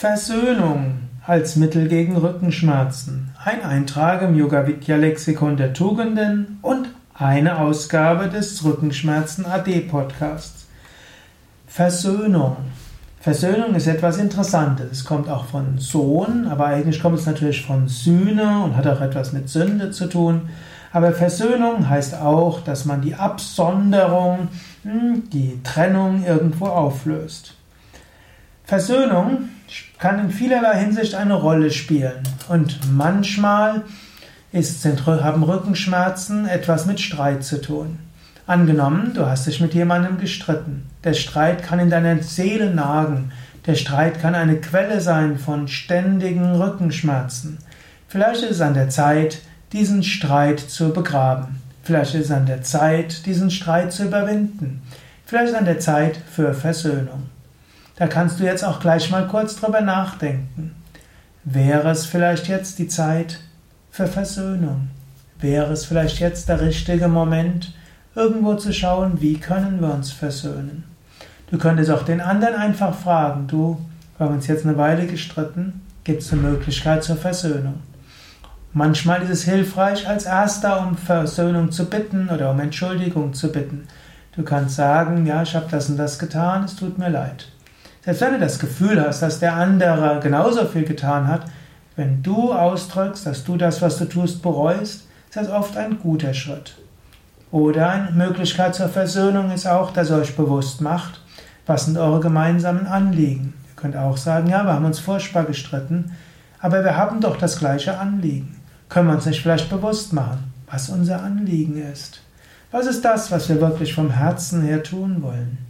Versöhnung als Mittel gegen Rückenschmerzen. Ein Eintrag im Yoga Vidya Lexikon der Tugenden und eine Ausgabe des Rückenschmerzen AD Podcasts. Versöhnung. Versöhnung ist etwas Interessantes. Es kommt auch von Sohn, aber eigentlich kommt es natürlich von Sühne und hat auch etwas mit Sünde zu tun. Aber Versöhnung heißt auch, dass man die Absonderung, hm, die Trennung irgendwo auflöst. Versöhnung kann in vielerlei Hinsicht eine Rolle spielen. Und manchmal ist, haben Rückenschmerzen etwas mit Streit zu tun. Angenommen, du hast dich mit jemandem gestritten. Der Streit kann in deiner Seele nagen. Der Streit kann eine Quelle sein von ständigen Rückenschmerzen. Vielleicht ist es an der Zeit, diesen Streit zu begraben. Vielleicht ist es an der Zeit, diesen Streit zu überwinden. Vielleicht ist es an der Zeit für Versöhnung. Da kannst du jetzt auch gleich mal kurz drüber nachdenken. Wäre es vielleicht jetzt die Zeit für Versöhnung? Wäre es vielleicht jetzt der richtige Moment, irgendwo zu schauen, wie können wir uns versöhnen? Du könntest auch den anderen einfach fragen, du, wir haben uns jetzt eine Weile gestritten, gibt es eine Möglichkeit zur Versöhnung? Manchmal ist es hilfreich, als Erster um Versöhnung zu bitten oder um Entschuldigung zu bitten. Du kannst sagen, ja, ich habe das und das getan, es tut mir leid. Selbst wenn du das Gefühl hast, dass der andere genauso viel getan hat, wenn du ausdrückst, dass du das, was du tust, bereust, ist das oft ein guter Schritt. Oder eine Möglichkeit zur Versöhnung ist auch, dass ihr euch bewusst macht, was sind eure gemeinsamen Anliegen. Ihr könnt auch sagen, ja, wir haben uns furchtbar gestritten, aber wir haben doch das gleiche Anliegen. Können wir uns nicht vielleicht bewusst machen, was unser Anliegen ist? Was ist das, was wir wirklich vom Herzen her tun wollen?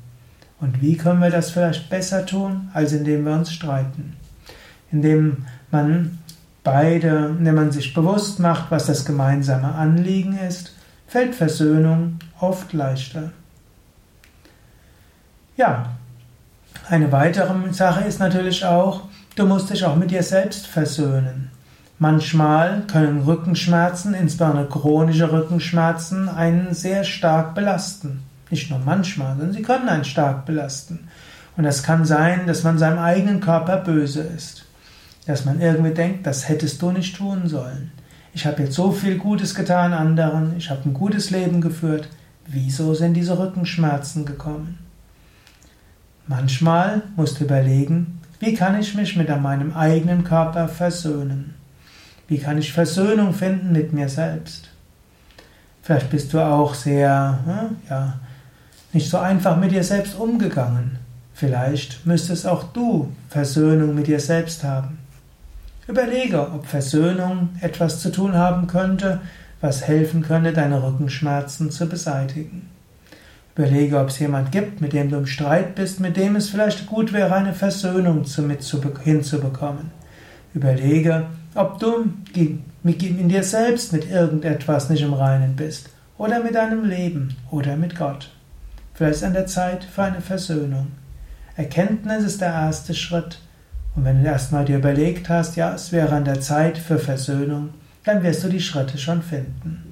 Und wie können wir das vielleicht besser tun, als indem wir uns streiten? Indem man beide, indem man sich bewusst macht, was das gemeinsame Anliegen ist, fällt Versöhnung oft leichter. Ja, eine weitere Sache ist natürlich auch, du musst dich auch mit dir selbst versöhnen. Manchmal können Rückenschmerzen, insbesondere chronische Rückenschmerzen, einen sehr stark belasten. Nicht nur manchmal, sondern sie können einen stark belasten. Und das kann sein, dass man seinem eigenen Körper böse ist. Dass man irgendwie denkt, das hättest du nicht tun sollen. Ich habe jetzt so viel Gutes getan anderen, ich habe ein gutes Leben geführt. Wieso sind diese Rückenschmerzen gekommen? Manchmal musst du überlegen, wie kann ich mich mit meinem eigenen Körper versöhnen? Wie kann ich Versöhnung finden mit mir selbst? Vielleicht bist du auch sehr, hm, ja, nicht so einfach mit dir selbst umgegangen. Vielleicht müsstest auch du Versöhnung mit dir selbst haben. Überlege, ob Versöhnung etwas zu tun haben könnte, was helfen könnte, deine Rückenschmerzen zu beseitigen. Überlege, ob es jemand gibt, mit dem du im Streit bist, mit dem es vielleicht gut wäre, eine Versöhnung hinzubekommen. Überlege, ob du in dir selbst mit irgendetwas nicht im Reinen bist, oder mit deinem Leben, oder mit Gott. Vielleicht ist an der Zeit für eine Versöhnung. Erkenntnis ist der erste Schritt. Und wenn du erstmal dir überlegt hast, ja, es wäre an der Zeit für Versöhnung, dann wirst du die Schritte schon finden.